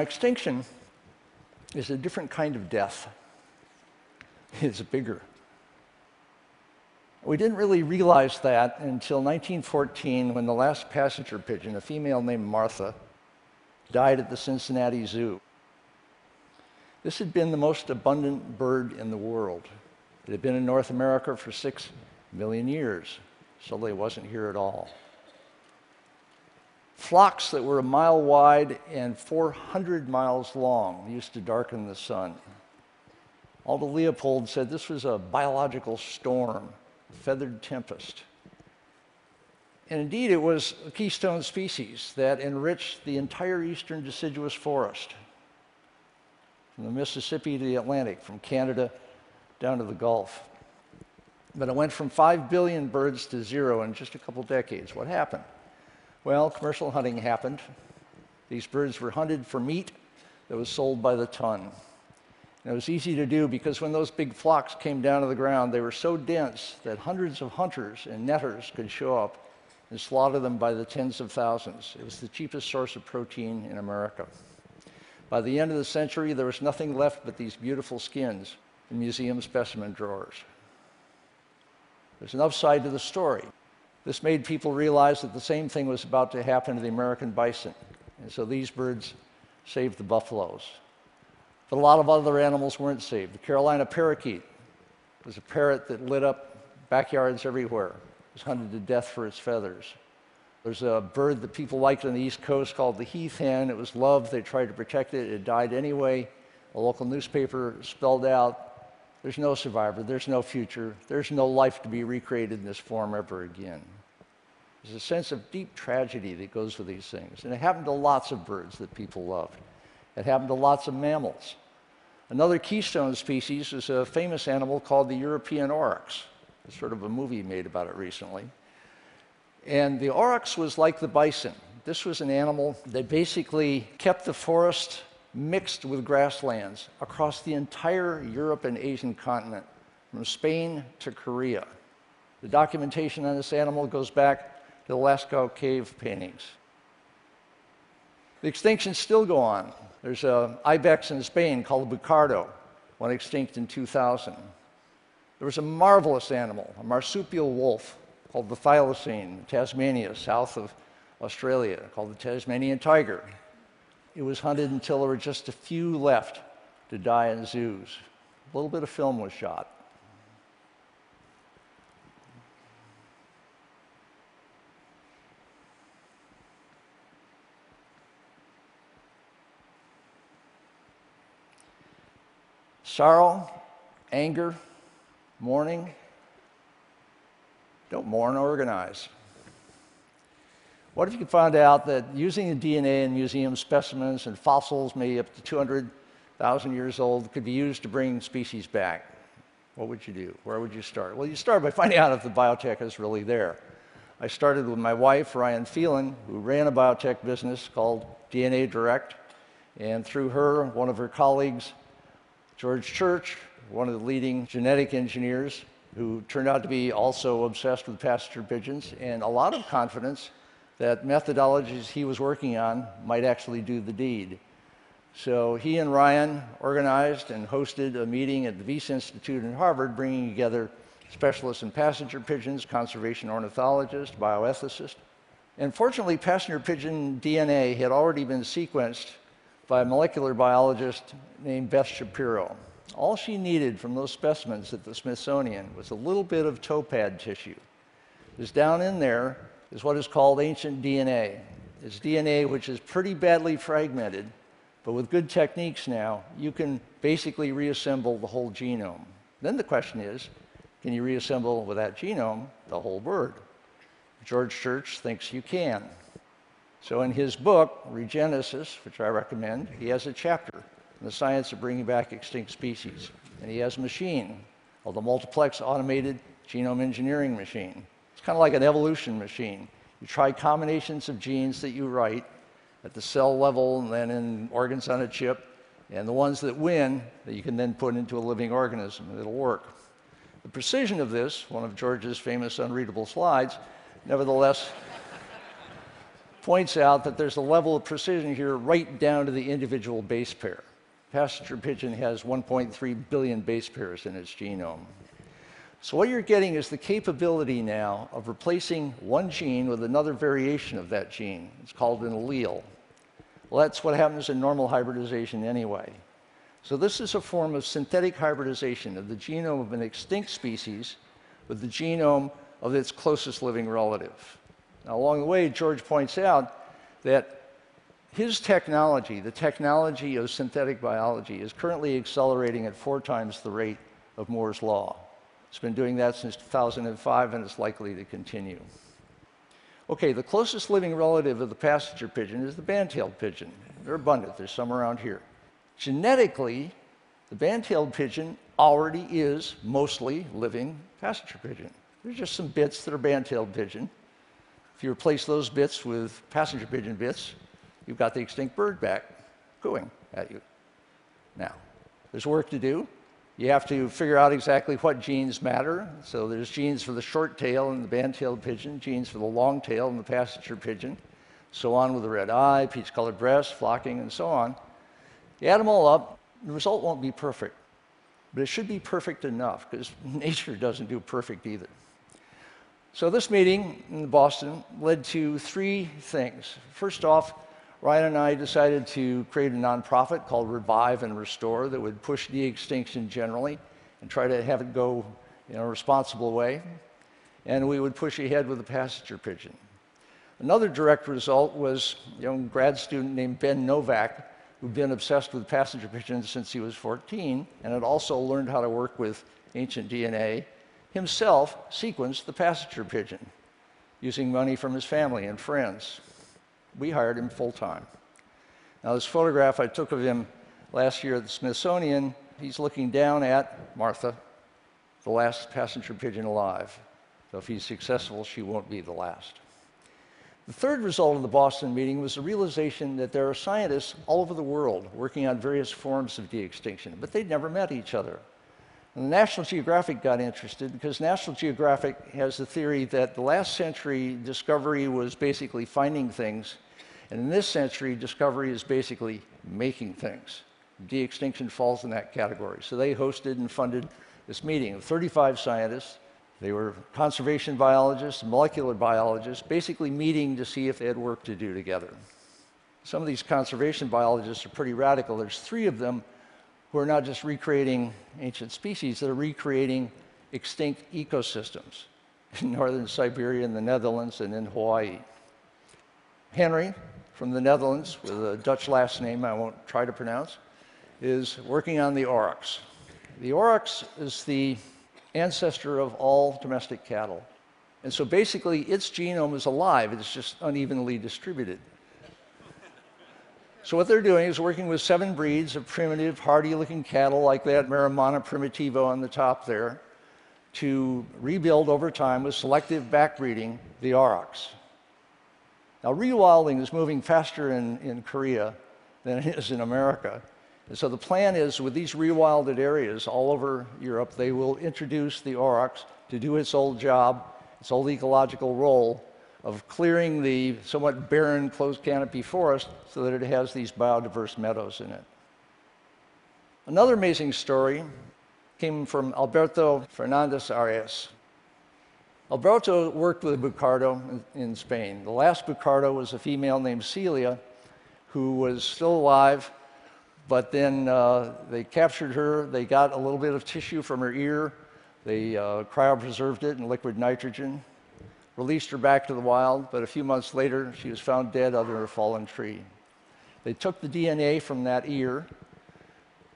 Now, extinction is a different kind of death. It's bigger. We didn't really realize that until 1914 when the last passenger pigeon, a female named Martha, died at the Cincinnati Zoo. This had been the most abundant bird in the world. It had been in North America for six million years, so they wasn't here at all. Flocks that were a mile wide and 400 miles long used to darken the sun. Aldo Leopold said this was a biological storm feathered tempest. And indeed, it was a keystone species that enriched the entire eastern deciduous forest, from the Mississippi to the Atlantic, from Canada down to the Gulf. But it went from 5 billion birds to zero in just a couple decades. What happened? Well, commercial hunting happened. These birds were hunted for meat that was sold by the ton. And it was easy to do because when those big flocks came down to the ground, they were so dense that hundreds of hunters and netters could show up and slaughter them by the tens of thousands. It was the cheapest source of protein in America. By the end of the century, there was nothing left but these beautiful skins in museum specimen drawers. There's an upside to the story. This made people realize that the same thing was about to happen to the American bison. And so these birds saved the buffaloes. But a lot of other animals weren't saved. The Carolina parakeet was a parrot that lit up backyards everywhere. It was hunted to death for its feathers. There's a bird that people liked on the East Coast called the heath hen. It was loved. They tried to protect it. It died anyway. A local newspaper spelled out there's no survivor, there's no future, there's no life to be recreated in this form ever again. There's a sense of deep tragedy that goes with these things. And it happened to lots of birds that people loved. It happened to lots of mammals. Another keystone species is a famous animal called the European aurochs. There's sort of a movie made about it recently. And the aurochs was like the bison. This was an animal that basically kept the forest mixed with grasslands across the entire Europe and Asian continent, from Spain to Korea. The documentation on this animal goes back to the Lascaux cave paintings. The extinctions still go on. There's an ibex in Spain called the bucardo, went extinct in 2000. There was a marvelous animal, a marsupial wolf called the thylacine Tasmania, south of Australia, called the Tasmanian tiger. It was hunted until there were just a few left to die in zoos. A little bit of film was shot. Sorrow, anger, mourning. Don't mourn, organize. What if you could find out that using the DNA in museum specimens and fossils, maybe up to 200,000 years old, could be used to bring species back? What would you do? Where would you start? Well, you start by finding out if the biotech is really there. I started with my wife, Ryan Phelan, who ran a biotech business called DNA Direct. And through her, one of her colleagues George Church, one of the leading genetic engineers, who turned out to be also obsessed with passenger pigeons, and a lot of confidence that methodologies he was working on might actually do the deed. So he and Ryan organized and hosted a meeting at the Wyss Institute in Harvard, bringing together specialists in passenger pigeons, conservation ornithologists, bioethicists. And fortunately, passenger pigeon DNA had already been sequenced by a molecular biologist named Beth Shapiro. All she needed from those specimens at the Smithsonian was a little bit of toe pad tissue. Because down in there is what is called ancient DNA. It's DNA which is pretty badly fragmented, but with good techniques now, you can basically reassemble the whole genome. Then the question is, can you reassemble with that genome the whole bird? George Church thinks you can. So in his book, Regenesis, which I recommend, he has a chapter on the science of bringing back extinct species. And he has a machine called the multiplex automated genome engineering machine. It's kind of like an evolution machine. You try combinations of genes that you write at the cell level and then in organs on a chip, and the ones that win that you can then put into a living organism and it'll work. The precision of this, one of George's famous unreadable slides, nevertheless points out that there's a level of precision here right down to the individual base pair. Passenger pigeon has 1.3 billion base pairs in its genome. So what you're getting is the capability now of replacing one gene with another variation of that gene. It's called an allele. Well, that's what happens in normal hybridization anyway. So this is a form of synthetic hybridization of the genome of an extinct species with the genome of its closest living relative. Now, along the way, George points out that his technology, the technology of synthetic biology, is currently accelerating at four times the rate of Moore's law. It's been doing that since 2005 and it's likely to continue. Okay, the closest living relative of the passenger pigeon is the band-tailed pigeon. They're abundant, there's some around here. Genetically, the band-tailed pigeon already is mostly living passenger pigeon. There's just some bits that are band-tailed pigeon. If you replace those bits with passenger pigeon bits, you've got the extinct bird back cooing at you. Now, there's work to do. You have to figure out exactly what genes matter. So there's genes for the short tail and the band-tailed pigeon, genes for the long tail and the passenger pigeon, so on with the red eye, peach-colored breast, flocking, and so on. You add them all up, the result won't be perfect, but it should be perfect enough because nature doesn't do perfect either. So this meeting in Boston led to three things. First off, Ryan and I decided to create a nonprofit called Revive and Restore that would push de-extinction generally and try to have it go in a responsible way. And we would push ahead with the passenger pigeon. Another direct result was a young grad student named Ben Novak, who'd been obsessed with passenger pigeons since he was 14 and had also learned how to work with ancient DNA, himself sequenced the passenger pigeon using money from his family and friends we hired him full time. Now, this photograph I took of him last year at the Smithsonian, he's looking down at Martha, the last passenger pigeon alive. So if he's successful, she won't be the last. The third result of the Boston meeting was the realization that there are scientists all over the world working on various forms of de extinction, but they'd never met each other. And National Geographic got interested because National Geographic has the theory that the last century discovery was basically finding things, and in this century, discovery is basically making things. De extinction falls in that category. So they hosted and funded this meeting of 35 scientists. They were conservation biologists, molecular biologists, basically meeting to see if they had work to do together. Some of these conservation biologists are pretty radical. There's three of them who are not just recreating ancient species, they're recreating extinct ecosystems in northern Siberia, in the Netherlands, and in Hawaii. Henry, from the Netherlands, with a Dutch last name I won't try to pronounce, is working on the aurochs. The aurochs is the ancestor of all domestic cattle. And so basically, its genome is alive, it's just unevenly distributed. So what they're doing is working with seven breeds of primitive, hardy-looking cattle like that Maremma primitivo on the top there to rebuild over time with selective backbreeding the aurochs. Now, rewilding is moving faster in, in Korea than it is in America. And so the plan is with these rewilded areas all over Europe, they will introduce the aurochs to do its old job, its old ecological role of clearing the somewhat barren closed canopy forest so that it has these biodiverse meadows in it. Another amazing story came from Alberto Fernandez Arias. Alberto worked with Bucardo in, in Spain. The last Bucardo was a female named Celia who was still alive, but then uh, they captured her. They got a little bit of tissue from her ear. They uh, cryopreserved it in liquid nitrogen released her back to the wild, but a few months later, she was found dead under a fallen tree. They took the DNA from that ear,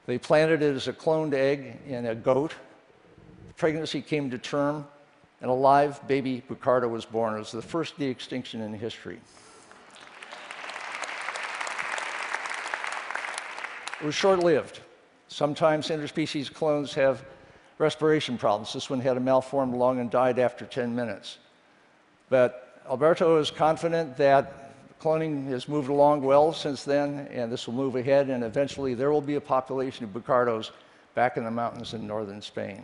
they planted it as a cloned egg in a goat. The pregnancy came to term, and a live baby Bucardo was born. It was the first de extinction in history. It was short lived. Sometimes interspecies clones have respiration problems. This one had a malformed lung and died after 10 minutes. But Alberto is confident that cloning has moved along well since then, and this will move ahead, and eventually there will be a population of Bucardos back in the mountains in northern Spain.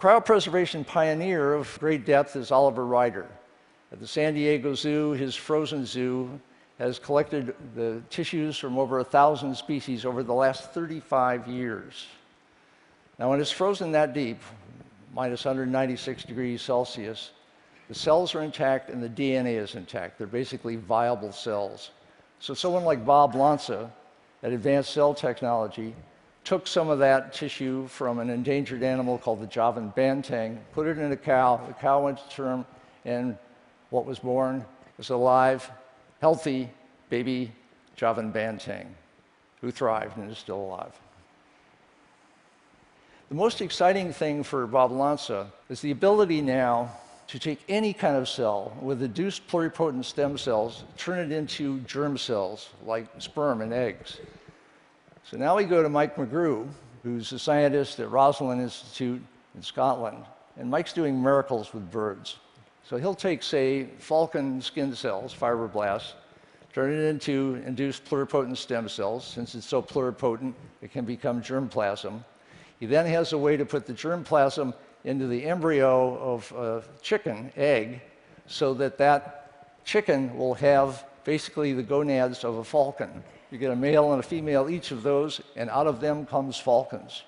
Cryopreservation pioneer of great depth is Oliver Ryder. At the San Diego Zoo, his frozen zoo has collected the tissues from over a thousand species over the last 35 years. Now, when it's frozen that deep, minus 196 degrees Celsius, the cells are intact and the DNA is intact. They're basically viable cells. So, someone like Bob Lanza at Advanced Cell Technology took some of that tissue from an endangered animal called the Javan banteng, put it in a cow. The cow went to term, and what was born was a live, healthy baby Javan banteng who thrived and is still alive. The most exciting thing for Bob Lanza is the ability now to take any kind of cell with induced pluripotent stem cells, turn it into germ cells like sperm and eggs. So now we go to Mike McGrew, who's a scientist at Roslin Institute in Scotland, and Mike's doing miracles with birds. So he'll take, say, falcon skin cells, fibroblasts, turn it into induced pluripotent stem cells. Since it's so pluripotent, it can become germplasm. He then has a way to put the germplasm into the embryo of a chicken egg so that that chicken will have basically the gonads of a falcon. You get a male and a female, each of those, and out of them comes falcons.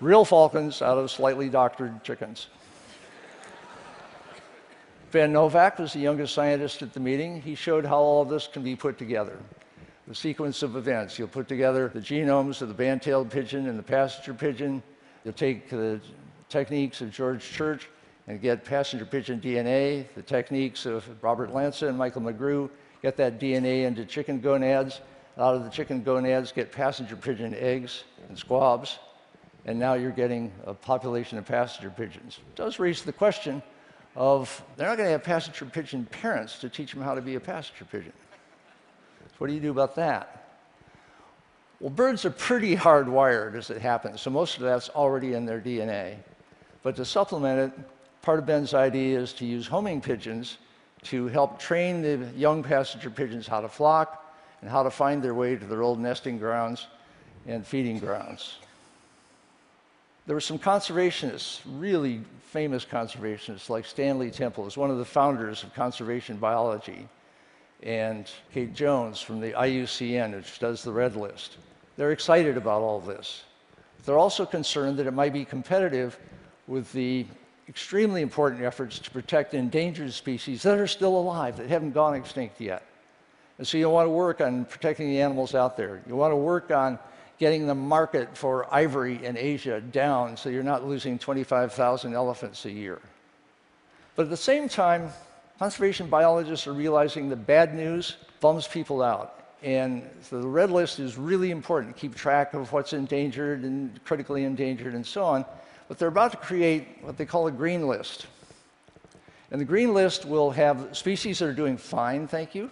Real falcons out of slightly doctored chickens. Ben Novak was the youngest scientist at the meeting. He showed how all of this can be put together the sequence of events. You'll put together the genomes of the band-tailed pigeon and the passenger pigeon. You'll take the techniques of George Church and get passenger pigeon DNA, the techniques of Robert Lanza and Michael McGrew, get that DNA into chicken gonads. Out of the chicken gonads, get passenger pigeon eggs and squabs. And now you're getting a population of passenger pigeons. It does raise the question of they're not going to have passenger pigeon parents to teach them how to be a passenger pigeon. What do you do about that? Well, birds are pretty hardwired as it happens, so most of that's already in their DNA. But to supplement it, part of Ben's idea is to use homing pigeons to help train the young passenger pigeons how to flock and how to find their way to their old nesting grounds and feeding grounds. There were some conservationists, really famous conservationists, like Stanley Temple, is one of the founders of conservation biology and Kate Jones from the IUCN, which does the Red List. They're excited about all this. They're also concerned that it might be competitive with the extremely important efforts to protect endangered species that are still alive, that haven't gone extinct yet. And so you want to work on protecting the animals out there. You want to work on getting the market for ivory in Asia down so you're not losing 25,000 elephants a year. But at the same time, conservation biologists are realizing that bad news bums people out. And so the red list is really important to keep track of what's endangered and critically endangered and so on. But they're about to create what they call a green list. And the green list will have species that are doing fine, thank you,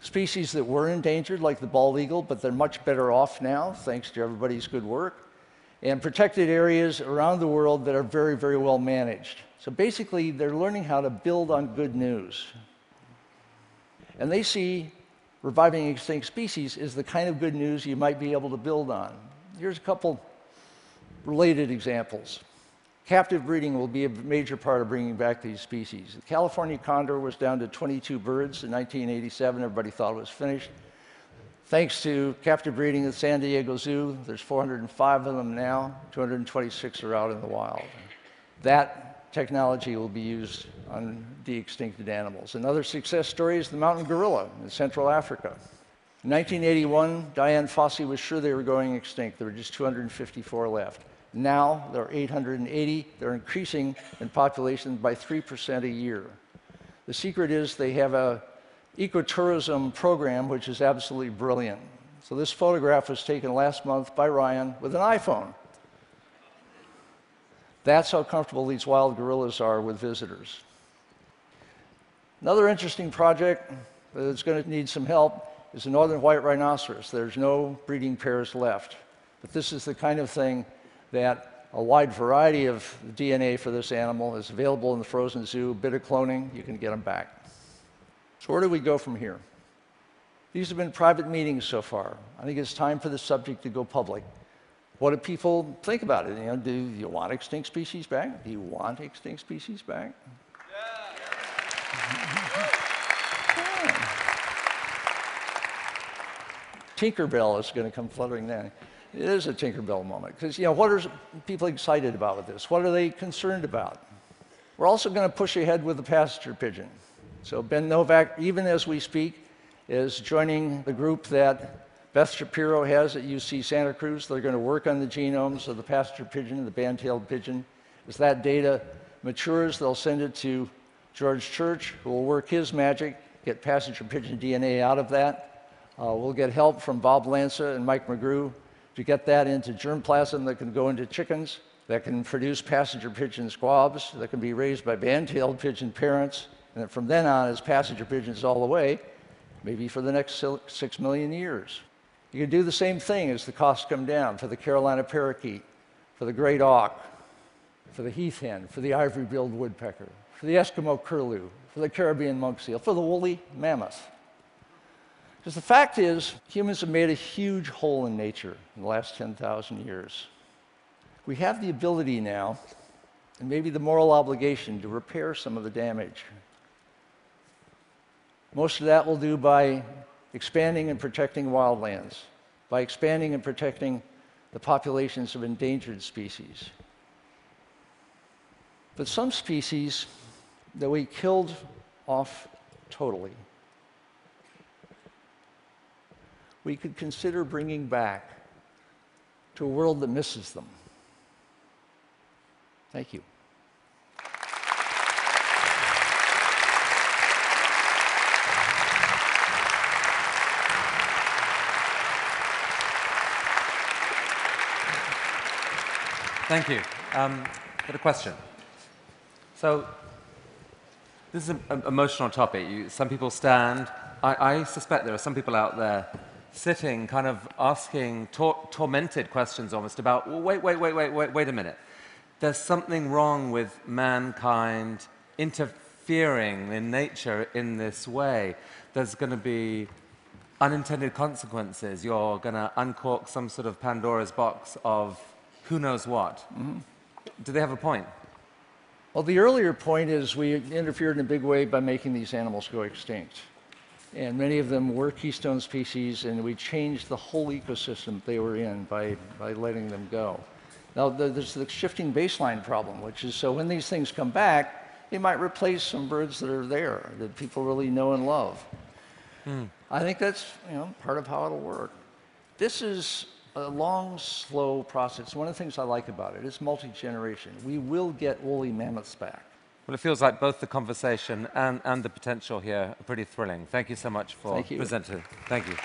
species that were endangered, like the bald eagle, but they're much better off now, thanks to everybody's good work, and protected areas around the world that are very, very well managed. So basically, they're learning how to build on good news. And they see reviving extinct species is the kind of good news you might be able to build on. Here's a couple related examples. Captive breeding will be a major part of bringing back these species. The California condor was down to 22 birds in 1987. Everybody thought it was finished. Thanks to captive breeding at San Diego Zoo, there's 405 of them now. 226 are out in the wild. That technology will be used on de-extincted animals. Another success story is the mountain gorilla in Central Africa. In 1981, Dian Fossey was sure they were going extinct. There were just 254 left. Now there are 880. They're increasing in population by 3% a year. The secret is they have a ecotourism program which is absolutely brilliant. So this photograph was taken last month by Ryan with an iPhone. That's how comfortable these wild gorillas are with visitors. Another interesting project that's going to need some help is the northern white rhinoceros. There's no breeding pairs left. But this is the kind of thing that a wide variety of DNA for this animal is available in the frozen zoo, bit of cloning, you can get them back. So where do we go from here? These have been private meetings so far. I think it's time for the subject to go public. what do people think about it? You know, do you want extinct species back? Do you want extinct species back? Tinkerbell is going to come fluttering then. It is a Tinkerbell moment because, you know, what are people excited about with this? What are they concerned about? We're also going to push ahead with the passenger pigeon. So Ben Novak, even as we speak, is joining the group that Beth Shapiro has at UC Santa Cruz. They're going to work on the genomes of the passenger pigeon and the band-tailed pigeon. As that data matures, they'll send it to George Church, who will work his magic, get passenger pigeon DNA out of that. Uh, we'll get help from Bob Lanza and Mike McGrew to get that into germplasm that can go into chickens, that can produce passenger pigeon squabs, that can be raised by band-tailed pigeon parents, and from then on, as passenger pigeons all the way, maybe for the next six million years. You can do the same thing as the costs come down for the Carolina parakeet, for the great auk, for the heath hen, for the ivory-billed woodpecker, for the Eskimo curlew, for the Caribbean monk seal, for the woolly mammoth. Because the fact is, humans have made a huge hole in nature in the last 10,000 years. We have the ability now, and maybe the moral obligation, to repair some of the damage. Most of that we'll do by expanding and protecting wildlands, by expanding and protecting the populations of endangered species. But some species that we killed off totally, we could consider bringing back to a world that misses them. Thank you. Thank you. Um, got a question. So, this is an emotional topic. You, some people stand. I, I, suspect there are some people out there sitting, kind of asking tor- tormented questions almost about. Well, wait, wait, wait, wait, wait, wait a minute. There's something wrong with mankind interfering in nature in this way. There's going to be unintended consequences. You're going to uncork some sort of Pandora's box of who knows what. Mm-hmm. Do they have a point? Well, the earlier point is we interfered in a big way by making these animals go extinct. And many of them were keystone species, and we changed the whole ecosystem they were in by, by letting them go. Now, there's the shifting baseline problem, which is so when these things come back, they might replace some birds that are there that people really know and love. Hmm. I think that's you know, part of how it'll work. This is a long, slow process. One of the things I like about it is multi-generation. We will get woolly mammoths back. Well, it feels like both the conversation and, and the potential here are pretty thrilling. Thank you so much for Thank you. presenting. Thank you.